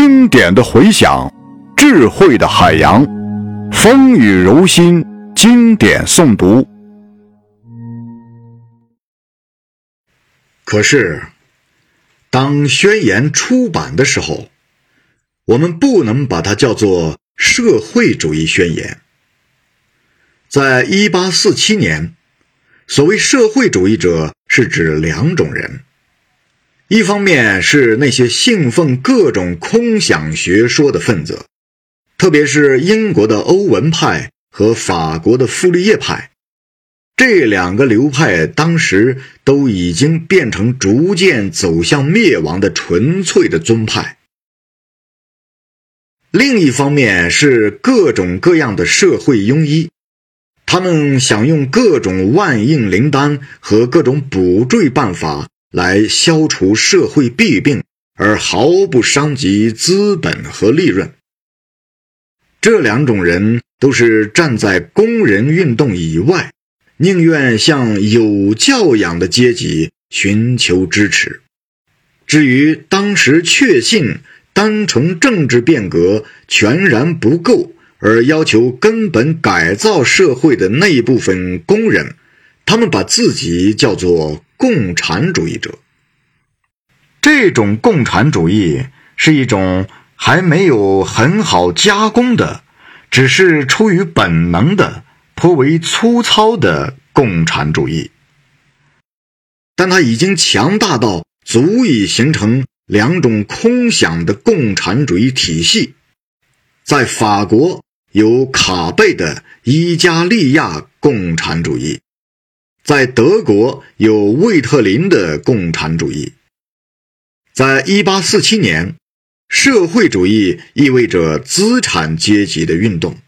经典的回响，智慧的海洋，风雨柔心，经典诵读。可是，当宣言出版的时候，我们不能把它叫做社会主义宣言。在一八四七年，所谓社会主义者是指两种人。一方面是那些信奉各种空想学说的分子，特别是英国的欧文派和法国的傅立叶派，这两个流派当时都已经变成逐渐走向灭亡的纯粹的宗派。另一方面是各种各样的社会庸医，他们想用各种万应灵丹和各种补缀办法。来消除社会弊病，而毫不伤及资本和利润。这两种人都是站在工人运动以外，宁愿向有教养的阶级寻求支持。至于当时确信单纯政治变革全然不够，而要求根本改造社会的那一部分工人，他们把自己叫做。共产主义者，这种共产主义是一种还没有很好加工的，只是出于本能的、颇为粗糙的共产主义。但它已经强大到足以形成两种空想的共产主义体系。在法国有卡贝的伊加利亚共产主义。在德国有魏特林的共产主义。在一八四七年，社会主义意味着资产阶级的运动，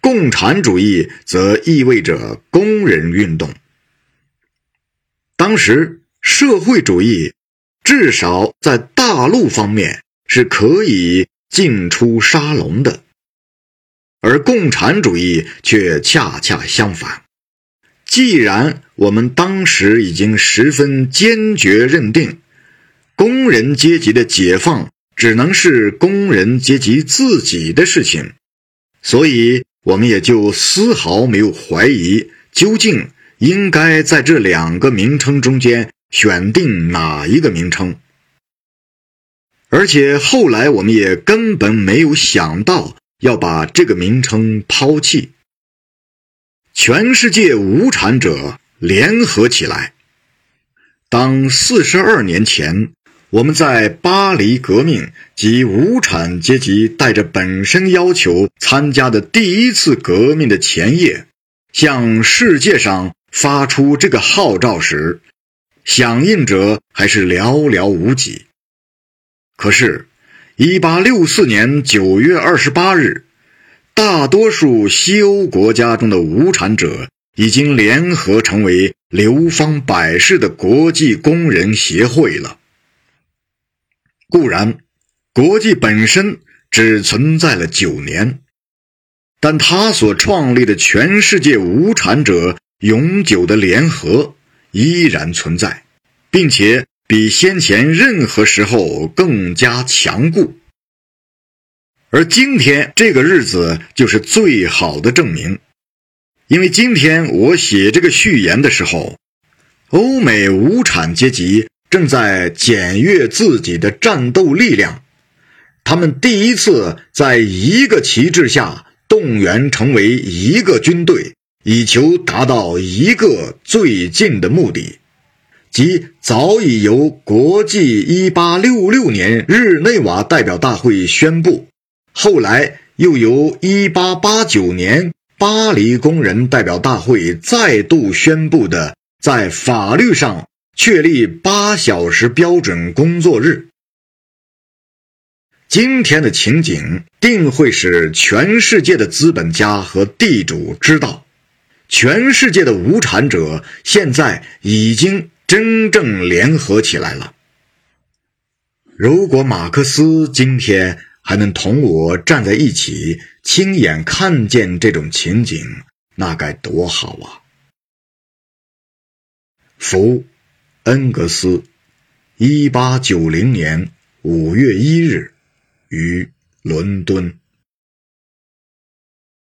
共产主义则意味着工人运动。当时，社会主义至少在大陆方面是可以进出沙龙的，而共产主义却恰恰相反。既然我们当时已经十分坚决认定，工人阶级的解放只能是工人阶级自己的事情，所以我们也就丝毫没有怀疑究竟应该在这两个名称中间选定哪一个名称。而且后来我们也根本没有想到要把这个名称抛弃。全世界无产者联合起来。当四十二年前，我们在巴黎革命及无产阶级带着本身要求参加的第一次革命的前夜，向世界上发出这个号召时，响应者还是寥寥无几。可是，一八六四年九月二十八日。大多数西欧国家中的无产者已经联合成为流芳百世的国际工人协会了。固然，国际本身只存在了九年，但他所创立的全世界无产者永久的联合依然存在，并且比先前任何时候更加强固。而今天这个日子就是最好的证明，因为今天我写这个序言的时候，欧美无产阶级正在检阅自己的战斗力量，他们第一次在一个旗帜下动员成为一个军队，以求达到一个最近的目的，即早已由国际1866年日内瓦代表大会宣布。后来又由1889年巴黎工人代表大会再度宣布的，在法律上确立八小时标准工作日。今天的情景定会使全世界的资本家和地主知道，全世界的无产者现在已经真正联合起来了。如果马克思今天，还能同我站在一起，亲眼看见这种情景，那该多好啊！福，恩格斯，一八九零年五月一日，于伦敦。